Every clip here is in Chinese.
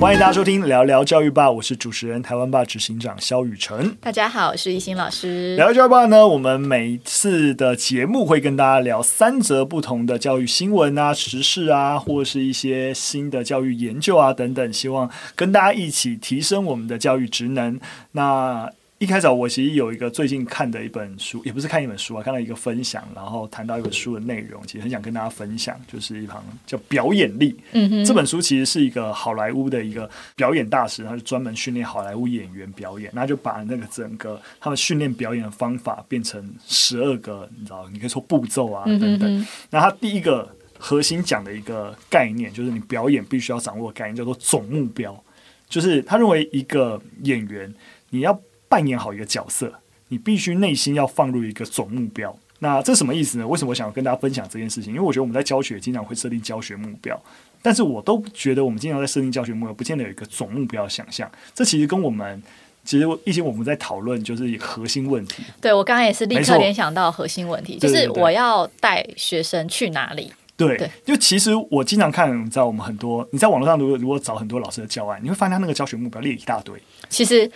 欢迎大家收听聊聊教育吧，我是主持人台湾霸执行长肖雨辰。大家好，我是一心老师。聊聊教育吧呢，我们每次的节目会跟大家聊三则不同的教育新闻啊、时事啊，或是一些新的教育研究啊等等，希望跟大家一起提升我们的教育职能。那一开始我其实有一个最近看的一本书，也不是看一本书啊，看到一个分享，然后谈到一本书的内容，其实很想跟大家分享，就是一旁叫《表演力》。嗯哼，这本书其实是一个好莱坞的一个表演大师，他就专门训练好莱坞演员表演，那就把那个整个他们训练表演的方法变成十二个，你知道，你可以说步骤啊等等。那他第一个核心讲的一个概念，就是你表演必须要掌握的概念，叫做总目标，就是他认为一个演员你要。扮演好一个角色，你必须内心要放入一个总目标。那这什么意思呢？为什么我想要跟大家分享这件事情？因为我觉得我们在教学经常会设定教学目标，但是我都觉得我们经常在设定教学目标，不见得有一个总目标的想象。这其实跟我们其实一些我们在讨论就是一核心问题。对，我刚刚也是立刻联想到核心问题，就是我要带学生去哪里？对，对，就其实我经常看，你知道我们很多你在网络上如果如果找很多老师的教案，你会发现他那个教学目标列一大堆。其实。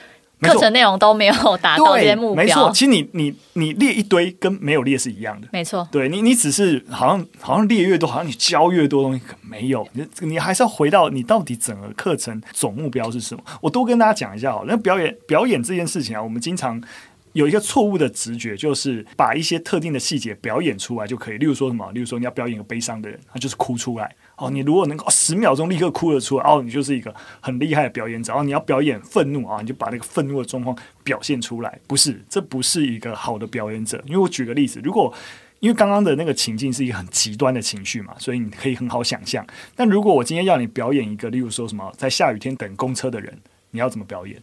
课程内容都没有达到这些目标，没错。其实你你你列一堆跟没有列是一样的，没错。对你你只是好像好像列越多，好像你教越多东西，可没有。你你还是要回到你到底整个课程总目标是什么？我多跟大家讲一下好了。那表演表演这件事情啊，我们经常有一个错误的直觉，就是把一些特定的细节表演出来就可以。例如说什么？例如说你要表演一个悲伤的人，他就是哭出来。哦，你如果能够十秒钟立刻哭了出来，哦，你就是一个很厉害的表演者。然后你要表演愤怒啊，你就把那个愤怒的状况表现出来。不是，这不是一个好的表演者。因为我举个例子，如果因为刚刚的那个情境是一个很极端的情绪嘛，所以你可以很好想象。但如果我今天要你表演一个，例如说什么在下雨天等公车的人，你要怎么表演？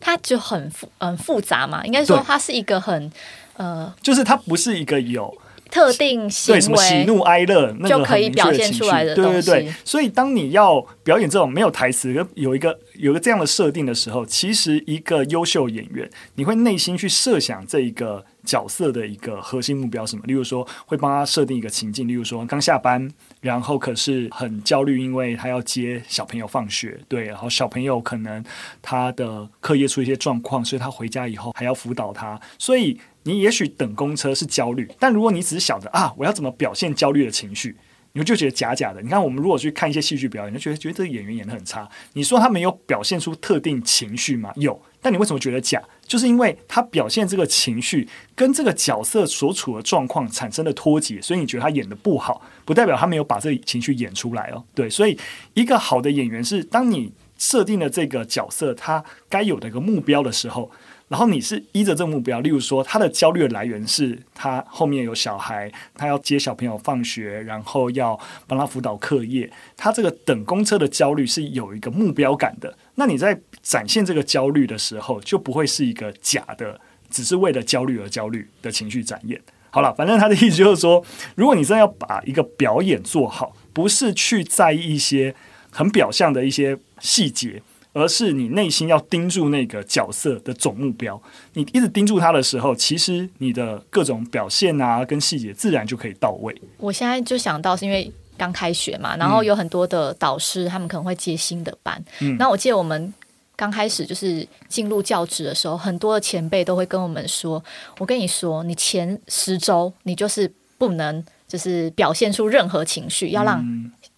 它就很复很复杂嘛，应该说它是一个很呃，就是它不是一个有。特定行为，对什么喜怒哀乐，那个就可以表现出来的。对对对，所以当你要表演这种没有台词、有一个有一个这样的设定的时候，其实一个优秀演员，你会内心去设想这一个角色的一个核心目标什么？例如说，会帮他设定一个情境，例如说刚下班，然后可是很焦虑，因为他要接小朋友放学，对，然后小朋友可能他的课业出一些状况，所以他回家以后还要辅导他，所以。你也许等公车是焦虑，但如果你只是想着啊，我要怎么表现焦虑的情绪，你就觉得假假的。你看，我们如果去看一些戏剧表演，就觉得觉得这个演员演得很差。你说他没有表现出特定情绪吗？有，但你为什么觉得假？就是因为他表现这个情绪跟这个角色所处的状况产生了脱节，所以你觉得他演的不好，不代表他没有把这个情绪演出来哦。对，所以一个好的演员是当你设定了这个角色他该有的一个目标的时候。然后你是依着这个目标，例如说他的焦虑的来源是他后面有小孩，他要接小朋友放学，然后要帮他辅导课业，他这个等公车的焦虑是有一个目标感的。那你在展现这个焦虑的时候，就不会是一个假的，只是为了焦虑而焦虑的情绪展现。好了，反正他的意思就是说，如果你真的要把一个表演做好，不是去在意一些很表象的一些细节。而是你内心要盯住那个角色的总目标，你一直盯住他的时候，其实你的各种表现啊，跟细节自然就可以到位。我现在就想到是因为刚开学嘛，然后有很多的导师，他们可能会接新的班。嗯，那我记得我们刚开始就是进入教职的时候，很多的前辈都会跟我们说：“我跟你说，你前十周你就是不能就是表现出任何情绪，要让。”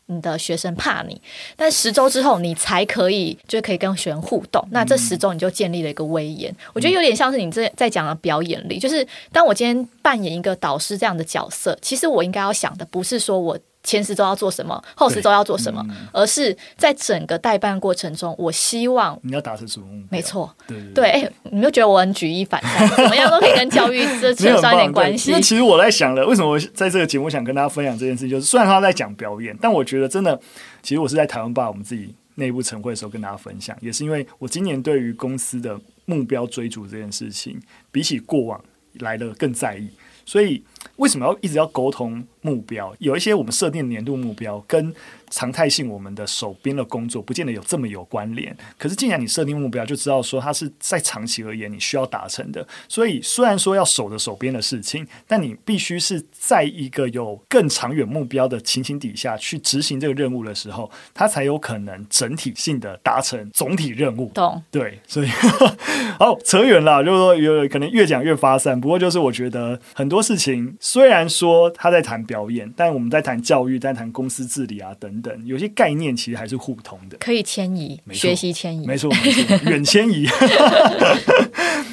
你的学生怕你，但十周之后你才可以，就可以跟学生互动。那这十周你就建立了一个威严。嗯、我觉得有点像是你这在讲的表演力，就是当我今天扮演一个导师这样的角色，其实我应该要想的不是说我。前十周要做什么，后十周要做什么，嗯、而是在整个代办过程中，我希望你要达成什么目标？没错，对对，你就觉得我很举一反三，怎么样都可以跟教育这扯上一点关系。因为其实我在想了，为什么我在这个节目想跟大家分享这件事，就是虽然他在讲表演，但我觉得真的，其实我是在台湾吧，我们自己内部晨会的时候跟大家分享，也是因为我今年对于公司的目标追逐这件事情，比起过往来的更在意。所以为什么要一直要沟通目标，有一些我们设定年度目标跟常态性我们的手边的工作不见得有这么有关联。可是既然你设定目标，就知道说它是在长期而言你需要达成的。所以虽然说要守着手边的事情，但你必须是在一个有更长远目标的情形底下去执行这个任务的时候，它才有可能整体性的达成总体任务。懂？对，所以 好扯远了，就是说有可能越讲越发散。不过就是我觉得很多事情虽然说他在谈表演，但我们在谈教育，在谈公司治理啊等等，有些概念其实还是互通的，可以迁移，学习迁移，没错没错，远迁移。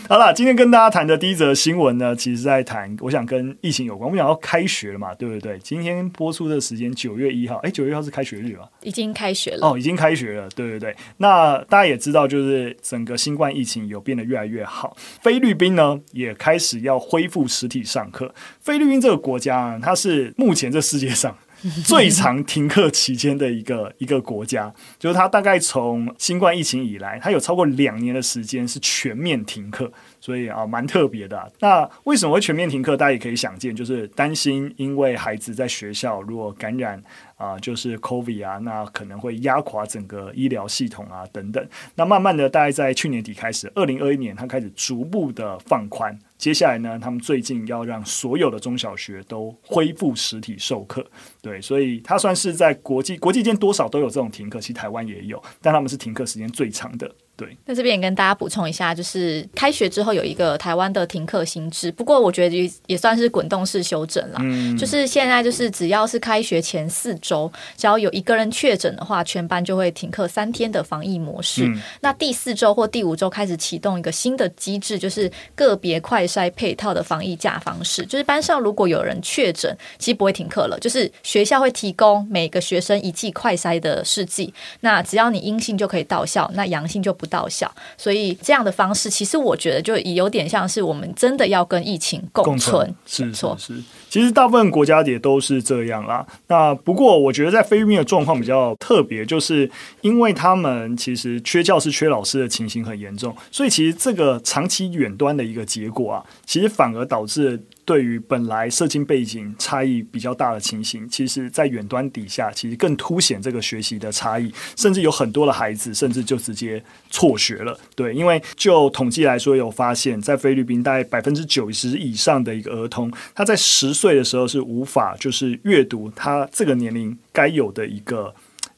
好了，今天跟大家谈的第一则新闻呢，其实在谈，我想跟疫情有关。我们想要开学了嘛，对不对？今天播出的时间九月一号，哎，九月一号是开学日嘛？已经开学了哦，已经开学了，对对对。那大家也知道，就是整个新冠疫情有变得越来越好。菲律宾呢，也开始要恢复实体上课。菲律宾这个国家，它是目前这世界上。最长停课期间的一个一个国家，就是它大概从新冠疫情以来，它有超过两年的时间是全面停课，所以啊，蛮特别的。那为什么会全面停课？大家也可以想见，就是担心因为孩子在学校如果感染啊，就是 COVID 啊，那可能会压垮整个医疗系统啊等等。那慢慢的，大概在去年底开始，二零二一年，它开始逐步的放宽。接下来呢，他们最近要让所有的中小学都恢复实体授课，对，所以它算是在国际国际间多少都有这种停课，其实台湾也有，但他们是停课时间最长的。对，那这边也跟大家补充一下，就是开学之后有一个台湾的停课新制，不过我觉得也也算是滚动式修整了。嗯，就是现在就是只要是开学前四周，只要有一个人确诊的话，全班就会停课三天的防疫模式。嗯、那第四周或第五周开始启动一个新的机制，就是个别快筛配套的防疫假方式。就是班上如果有人确诊，其实不会停课了，就是学校会提供每个学生一剂快筛的试剂，那只要你阴性就可以到校，那阳性就不到校，所以这样的方式，其实我觉得就也有点像是我们真的要跟疫情共存，共存，是错是。其实大部分国家也都是这样啦。那不过我觉得在菲律宾的状况比较特别，就是因为他们其实缺教师、缺老师的情形很严重，所以其实这个长期远端的一个结果啊，其实反而导致。对于本来社经背景差异比较大的情形，其实，在远端底下，其实更凸显这个学习的差异，甚至有很多的孩子，甚至就直接辍学了。对，因为就统计来说，有发现，在菲律宾，大概百分之九十以上的一个儿童，他在十岁的时候是无法就是阅读他这个年龄该有的一个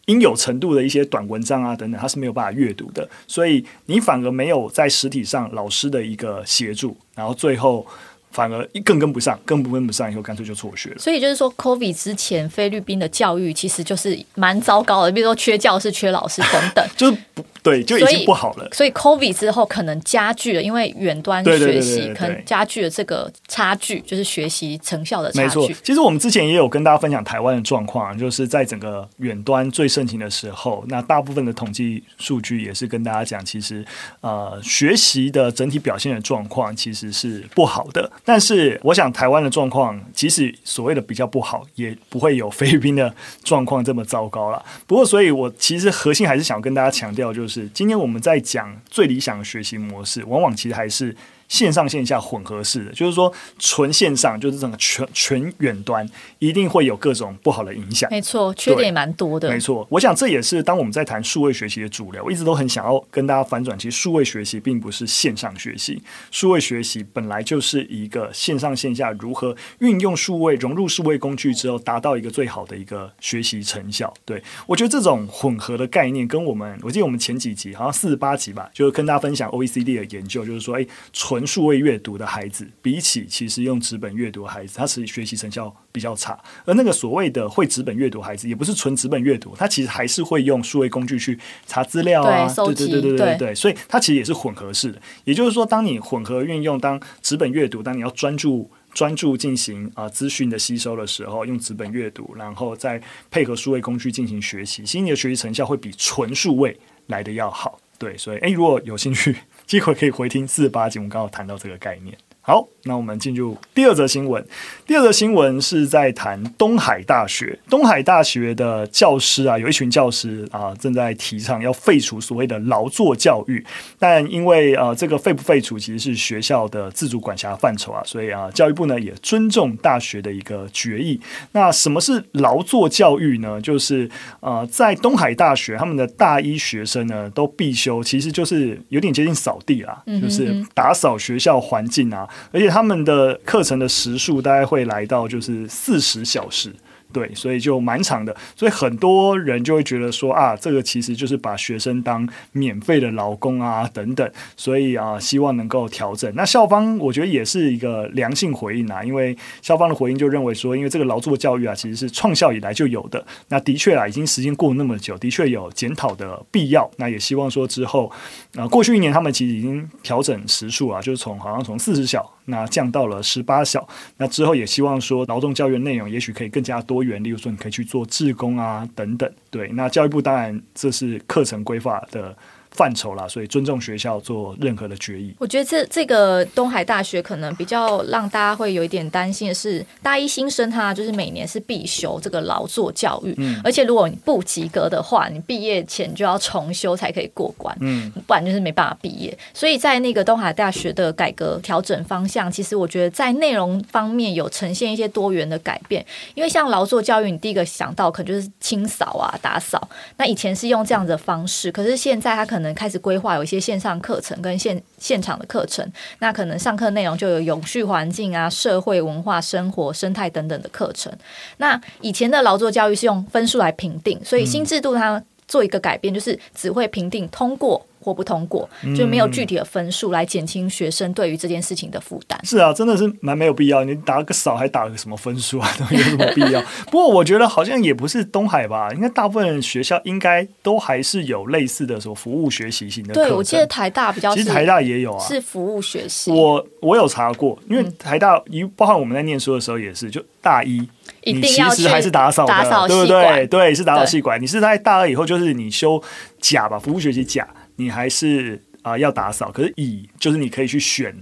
应有程度的一些短文章啊等等，他是没有办法阅读的。所以你反而没有在实体上老师的一个协助，然后最后。反而更跟不上，更不跟不上，以后干脆就辍学了。所以就是说，COVID 之前，菲律宾的教育其实就是蛮糟糕的，比如说缺教师、缺老师等等，就是不。对，就已经不好了。所以，COVID 之后可能加剧了，因为远端学习可能加剧了这个差距，就是学习成效的差距。没错，其实我们之前也有跟大家分享台湾的状况，就是在整个远端最盛行的时候，那大部分的统计数据也是跟大家讲，其实呃学习的整体表现的状况其实是不好的。但是，我想台湾的状况，即使所谓的比较不好，也不会有菲律宾的状况这么糟糕了。不过，所以我其实核心还是想跟大家强调，就是。是，今天我们在讲最理想的学习模式，往往其实还是。线上线下混合式的，就是说纯线上就是整个全全远端，一定会有各种不好的影响。没错，缺点也蛮多的。没错，我想这也是当我们在谈数位学习的主流，我一直都很想要跟大家反转。其实数位学习并不是线上学习，数位学习本来就是一个线上线下如何运用数位融入数位工具之后，达到一个最好的一个学习成效。对，我觉得这种混合的概念，跟我们我记得我们前几集好像四十八集吧，就是跟大家分享 OECD 的研究，就是说，哎，纯数位阅读的孩子，比起其实用纸本阅读的孩子，他其实学习成效比较差。而那个所谓的会纸本阅读孩子，也不是纯纸本阅读，他其实还是会用数位工具去查资料啊，对对对对对对，所以他其实也是混合式的。也就是说，当你混合运用，当纸本阅读，当你要专注专注进行啊资讯的吸收的时候，用纸本阅读，然后再配合数位工具进行学习，其实你的学习成效会比纯数位来的要好。对，所以诶，如果有兴趣。机会可以回听四十八集，我们刚好谈到这个概念。好，那我们进入第二则新闻。第二则新闻是在谈东海大学。东海大学的教师啊，有一群教师啊，正在提倡要废除所谓的劳作教育。但因为呃，这个废不废除其实是学校的自主管辖范畴啊，所以啊，教育部呢也尊重大学的一个决议。那什么是劳作教育呢？就是呃，在东海大学，他们的大一学生呢都必修，其实就是有点接近扫地啦，就是打扫学校环境啊。而且他们的课程的时数大概会来到就是四十小时。对，所以就蛮长的，所以很多人就会觉得说啊，这个其实就是把学生当免费的劳工啊，等等，所以啊，希望能够调整。那校方我觉得也是一个良性回应啊，因为校方的回应就认为说，因为这个劳作教育啊，其实是创校以来就有的，那的确啊，已经时间过了那么久，的确有检讨的必要。那也希望说之后啊，过去一年他们其实已经调整时数啊，就是从好像从四十小。那降到了十八小，那之后也希望说劳动教育内容也许可以更加多元，例如说你可以去做志工啊等等。对，那教育部当然这是课程规划的范畴啦，所以尊重学校做任何的决议。我觉得这这个东海大学可能比较让大家会有一点担心的是，大一新生他就是每年是必修这个劳作教育，嗯，而且如果你不及格的话，你毕业前就要重修才可以过关，嗯，不然就是没办法毕业。所以在那个东海大学的改革调整方向，其实我觉得在内容方面有呈现一些多元的改变。因为像劳作教育，你第一个想到可能就是清扫啊、打扫，那以前是用这样的方式，可是现在他可能。可能开始规划有一些线上课程跟现现场的课程，那可能上课内容就有永续环境啊、社会文化、生活、生态等等的课程。那以前的劳作教育是用分数来评定，所以新制度它做一个改变，就是只会评定通过。或不通过，就没有具体的分数来减轻学生对于这件事情的负担。是啊，真的是蛮没有必要。你打个扫还打个什么分数啊？都有什么必要？不过我觉得好像也不是东海吧，应该大部分学校应该都还是有类似的什么服务学习型的。对，我记得台大比较，其实台大也有啊，是服务学习。我我有查过，因为台大一包含我们在念书的时候也是，就大一你其实还是打扫的，对不对？对，是打扫系管。你是在大二以后，就是你修甲吧，服务学习甲。你还是啊、呃、要打扫，可是乙就是你可以去选。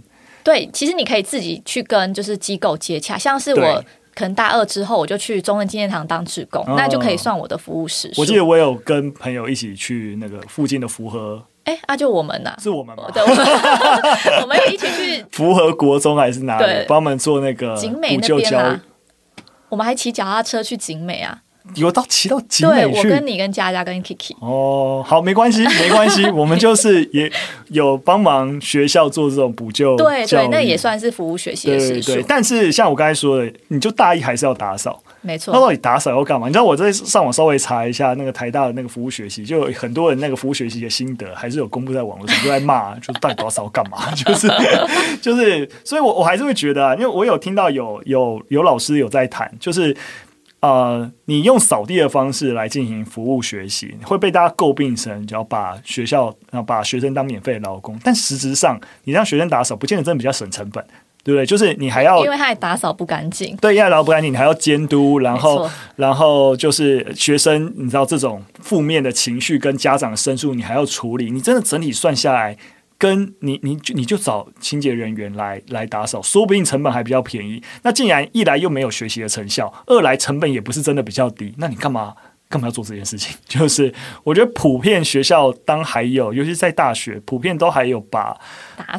对，其实你可以自己去跟就是机构接洽，像是我可能大二之后我就去中正纪念堂当志工，那就可以算我的服务时数。我记得我有跟朋友一起去那个附近的福和，哎，啊就我们呐、啊，是我们吗？对，我们，我们一起去 福和国中还是哪里？帮我们做那个景美那边啊。我们还骑脚踏车去景美啊。有到骑到景美去？对，我跟你跟佳佳跟 Kiki 哦，好，没关系，没关系，我们就是也有帮忙学校做这种补救，对对，那也算是服务学习的时数。但是像我刚才说的，你就大一还是要打扫，没错。那到底打扫要干嘛？你知道我在上网稍微查一下那个台大的那个服务学习，就有很多人那个服务学习的心得还是有公布在网络上，就在骂，就是到底打扫干嘛？就是就是，所以我我还是会觉得啊，因为我有听到有有有老师有在谈，就是。呃，你用扫地的方式来进行服务学习，会被大家诟病成只要把学校，然后把学生当免费的劳工。但实质上，你让学生打扫，不见得真的比较省成本，对不对？就是你还要，因为他也打扫不干净，对，因为打扫不干净，你还要监督，然后，然后就是学生，你知道这种负面的情绪跟家长的申诉，你还要处理，你真的整体算下来。跟你，你就你就找清洁人员来来打扫，说不定成本还比较便宜。那既然一来又没有学习的成效，二来成本也不是真的比较低，那你干嘛？干嘛要做这件事情？就是我觉得普遍学校当还有，尤其是在大学，普遍都还有把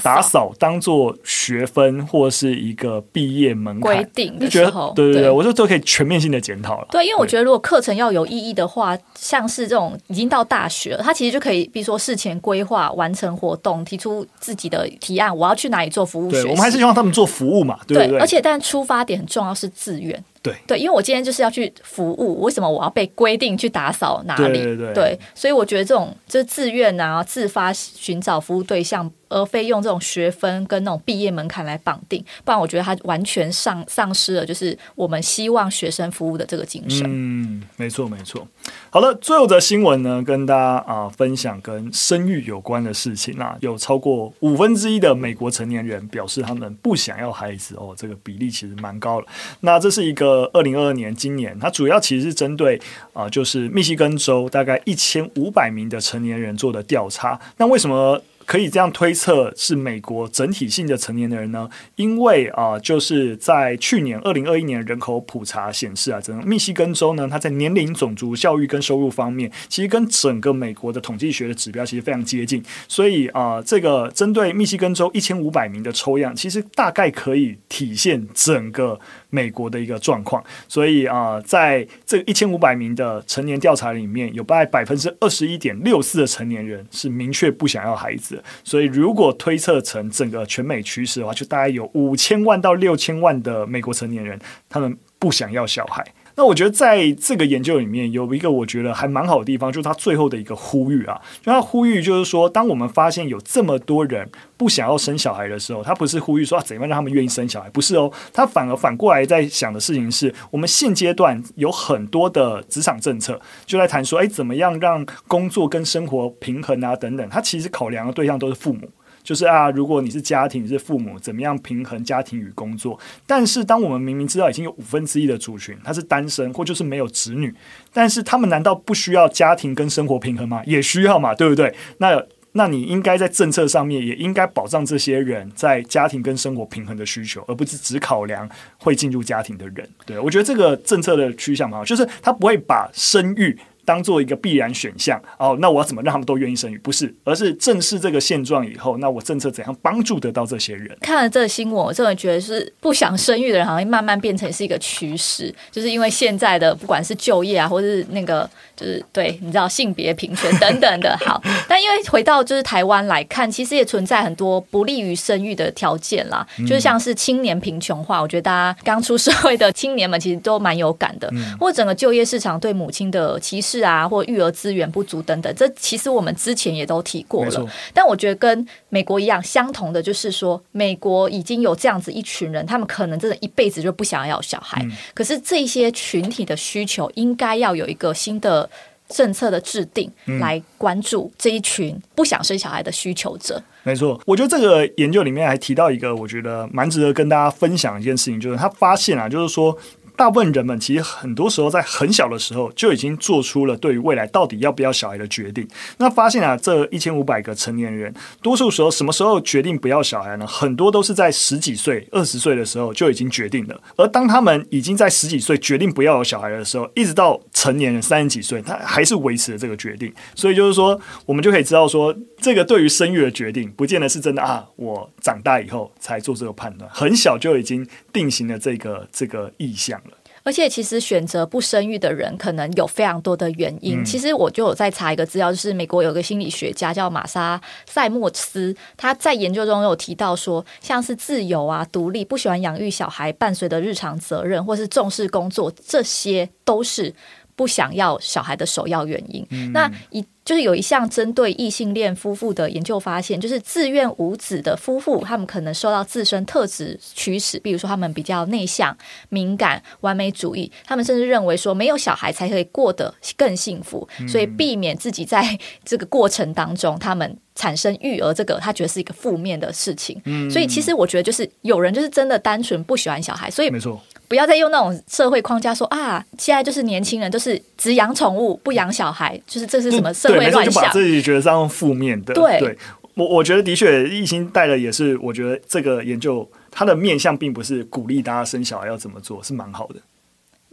打扫当做学分或是一个毕业门槛规定的时候，对对我就都可以全面性的检讨了。对，因为我觉得如果课程要有意义的话，像是这种已经到大学了，他其实就可以，比如说事前规划、完成活动、提出自己的提案，我要去哪里做服务。对，我们还是希望他们做服务嘛，对不对？对，而且但出发点很重要，是自愿。对对，因为我今天就是要去服务，为什么我要被规定去打扫哪里？对对对，对，所以我觉得这种就是自愿啊，自发寻找服务对象。而非用这种学分跟那种毕业门槛来绑定，不然我觉得他完全丧丧失了就是我们希望学生服务的这个精神。嗯，没错没错。好了，最后的新闻呢，跟大家啊分享跟生育有关的事情啊，有超过五分之一的美国成年人表示他们不想要孩子哦，这个比例其实蛮高的。那这是一个二零二二年今年，它主要其实是针对啊，就是密西根州大概一千五百名的成年人做的调查。那为什么？可以这样推测是美国整体性的成年人呢？因为啊、就是在去年二零二一年人口普查显示啊，整个密西根州呢，它在年龄、种族、教育跟收入方面，其实跟整个美国的统计学的指标其实非常接近。所以啊、这个针对密西根州一千五百名的抽样，其实大概可以体现整个美国的一个状况。所以啊、在这一千五百名的成年调查里面，有大概百分之二十一点六四的成年人是明确不想要孩子。所以，如果推测成整个全美趋势的话，就大概有五千万到六千万的美国成年人，他们不想要小孩。那我觉得在这个研究里面有一个我觉得还蛮好的地方，就是他最后的一个呼吁啊，就他呼吁就是说，当我们发现有这么多人不想要生小孩的时候，他不是呼吁说啊怎样让他们愿意生小孩，不是哦，他反而反过来在想的事情是我们现阶段有很多的职场政策，就在谈说，哎，怎么样让工作跟生活平衡啊等等，他其实考量的对象都是父母。就是啊，如果你是家庭，你是父母，怎么样平衡家庭与工作？但是，当我们明明知道已经有五分之一的族群他是单身或就是没有子女，但是他们难道不需要家庭跟生活平衡吗？也需要嘛，对不对？那那你应该在政策上面也应该保障这些人在家庭跟生活平衡的需求，而不是只考量会进入家庭的人。对，我觉得这个政策的趋向蛮好，就是他不会把生育。当做一个必然选项哦，那我要怎么让他们都愿意生育？不是，而是正视这个现状以后，那我政策怎样帮助得到这些人？看了这个新闻，我真的觉得是不想生育的人好像慢慢变成是一个趋势，就是因为现在的不管是就业啊，或者是那个就是对，你知道性别平权等等的。好，但因为回到就是台湾来看，其实也存在很多不利于生育的条件啦，就是像是青年贫穷化，我觉得大家刚出社会的青年们其实都蛮有感的，嗯、或者整个就业市场对母亲的歧视。是啊，或育儿资源不足等等，这其实我们之前也都提过了。但我觉得跟美国一样，相同的就是说，美国已经有这样子一群人，他们可能真的一辈子就不想要小孩。嗯、可是这些群体的需求，应该要有一个新的政策的制定，来关注这一群不想生小孩的需求者。没错，我觉得这个研究里面还提到一个，我觉得蛮值得跟大家分享一件事情，就是他发现啊，就是说。大部分人们其实很多时候在很小的时候就已经做出了对于未来到底要不要小孩的决定。那发现啊，这一千五百个成年人，多数时候什么时候决定不要小孩呢？很多都是在十几岁、二十岁的时候就已经决定了。而当他们已经在十几岁决定不要有小孩的时候，一直到成年人三十几岁，他还是维持了这个决定。所以就是说，我们就可以知道说，这个对于生育的决定，不见得是真的啊。我长大以后才做这个判断，很小就已经定型了这个这个意向了。而且，其实选择不生育的人可能有非常多的原因。嗯、其实，我就有在查一个资料，就是美国有个心理学家叫玛莎塞莫斯，他在研究中有提到说，像是自由啊、独立、不喜欢养育小孩、伴随的日常责任，或是重视工作，这些都是不想要小孩的首要原因。嗯、那一。就是有一项针对异性恋夫妇的研究发现，就是自愿无子的夫妇，他们可能受到自身特质驱使，比如说他们比较内向、敏感、完美主义，他们甚至认为说没有小孩才可以过得更幸福，所以避免自己在 这个过程当中，他们产生育儿这个他觉得是一个负面的事情。所以其实我觉得就是有人就是真的单纯不喜欢小孩，所以没错。不要再用那种社会框架说啊，现在就是年轻人都是只养宠物不养小孩，就是这是什么社会乱象？就把自己觉得这样负面的。对，对我我觉得的确，一心带的也是，我觉得这个研究它的面向并不是鼓励大家生小孩要怎么做，是蛮好的。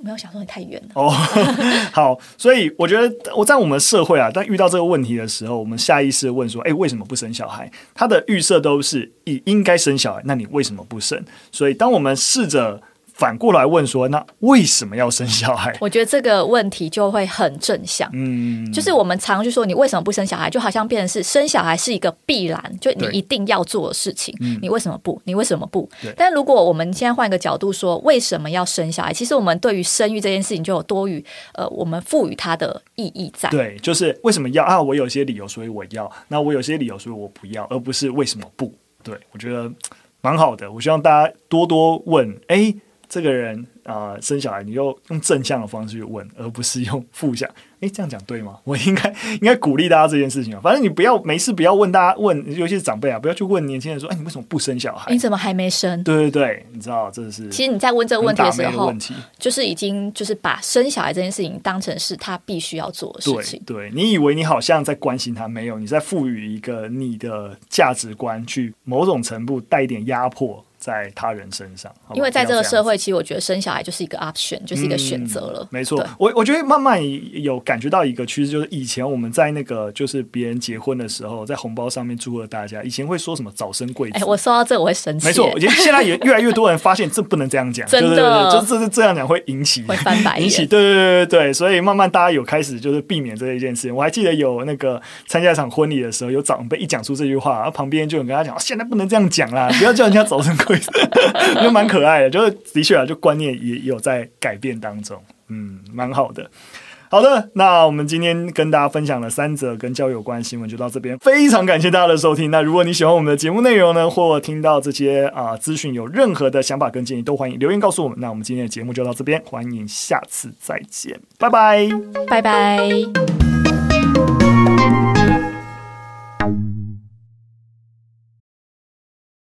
没有想说你太远了哦。好，所以我觉得我在我们社会啊，当遇到这个问题的时候，我们下意识问说：哎，为什么不生小孩？他的预设都是以应该生小孩，那你为什么不生？所以当我们试着。反过来问说，那为什么要生小孩？我觉得这个问题就会很正向。嗯，就是我们常去说，你为什么不生小孩？就好像变成是生小孩是一个必然，就你一定要做的事情。你为什么不？你为什么不？但如果我们现在换一个角度说，为什么要生小孩？其实我们对于生育这件事情就有多余呃，我们赋予它的意义在。对，就是为什么要啊？我有些理由，所以我要。那我有些理由，所以我不要，而不是为什么不？对，我觉得蛮好的。我希望大家多多问，哎。这个人啊、呃、生小孩，你就用正向的方式去问，而不是用负向。诶，这样讲对吗？我应该应该鼓励大家这件事情啊。反正你不要没事不要问大家问，尤其是长辈啊，不要去问年轻人说，哎，你为什么不生小孩？你怎么还没生？对对对，你知道这是。其实你在问这个问题的时候，就是已经就是把生小孩这件事情当成是他必须要做的事情。对，对你以为你好像在关心他，没有，你在赋予一个你的价值观，去某种程度带一点压迫。在他人身上，因为在这个社会，其实我觉得生小孩就是一个 option，就是一个选择了。嗯、没错，我我觉得慢慢有感觉到一个趋势，就是以前我们在那个就是别人结婚的时候，在红包上面祝贺大家，以前会说什么早生贵子。哎，我说到这个我会生气。没错，我觉得现在也越来越多人发现这不能这样讲，真的，就这是这样讲会引起会翻白眼，引起对对对对对，所以慢慢大家有开始就是避免这一件事情。我还记得有那个参加一场婚礼的时候，有长辈一讲出这句话，然后旁边就有人跟他讲，现在不能这样讲啦，不要叫人家早生就蛮可爱的，就是的确啊，就观念也有在改变当中，嗯，蛮好的。好的，那我们今天跟大家分享了三则跟教育有关的新闻就到这边，非常感谢大家的收听。那如果你喜欢我们的节目内容呢，或听到这些啊资讯，有任何的想法跟建议，都欢迎留言告诉我们。那我们今天的节目就到这边，欢迎下次再见，拜拜，拜拜。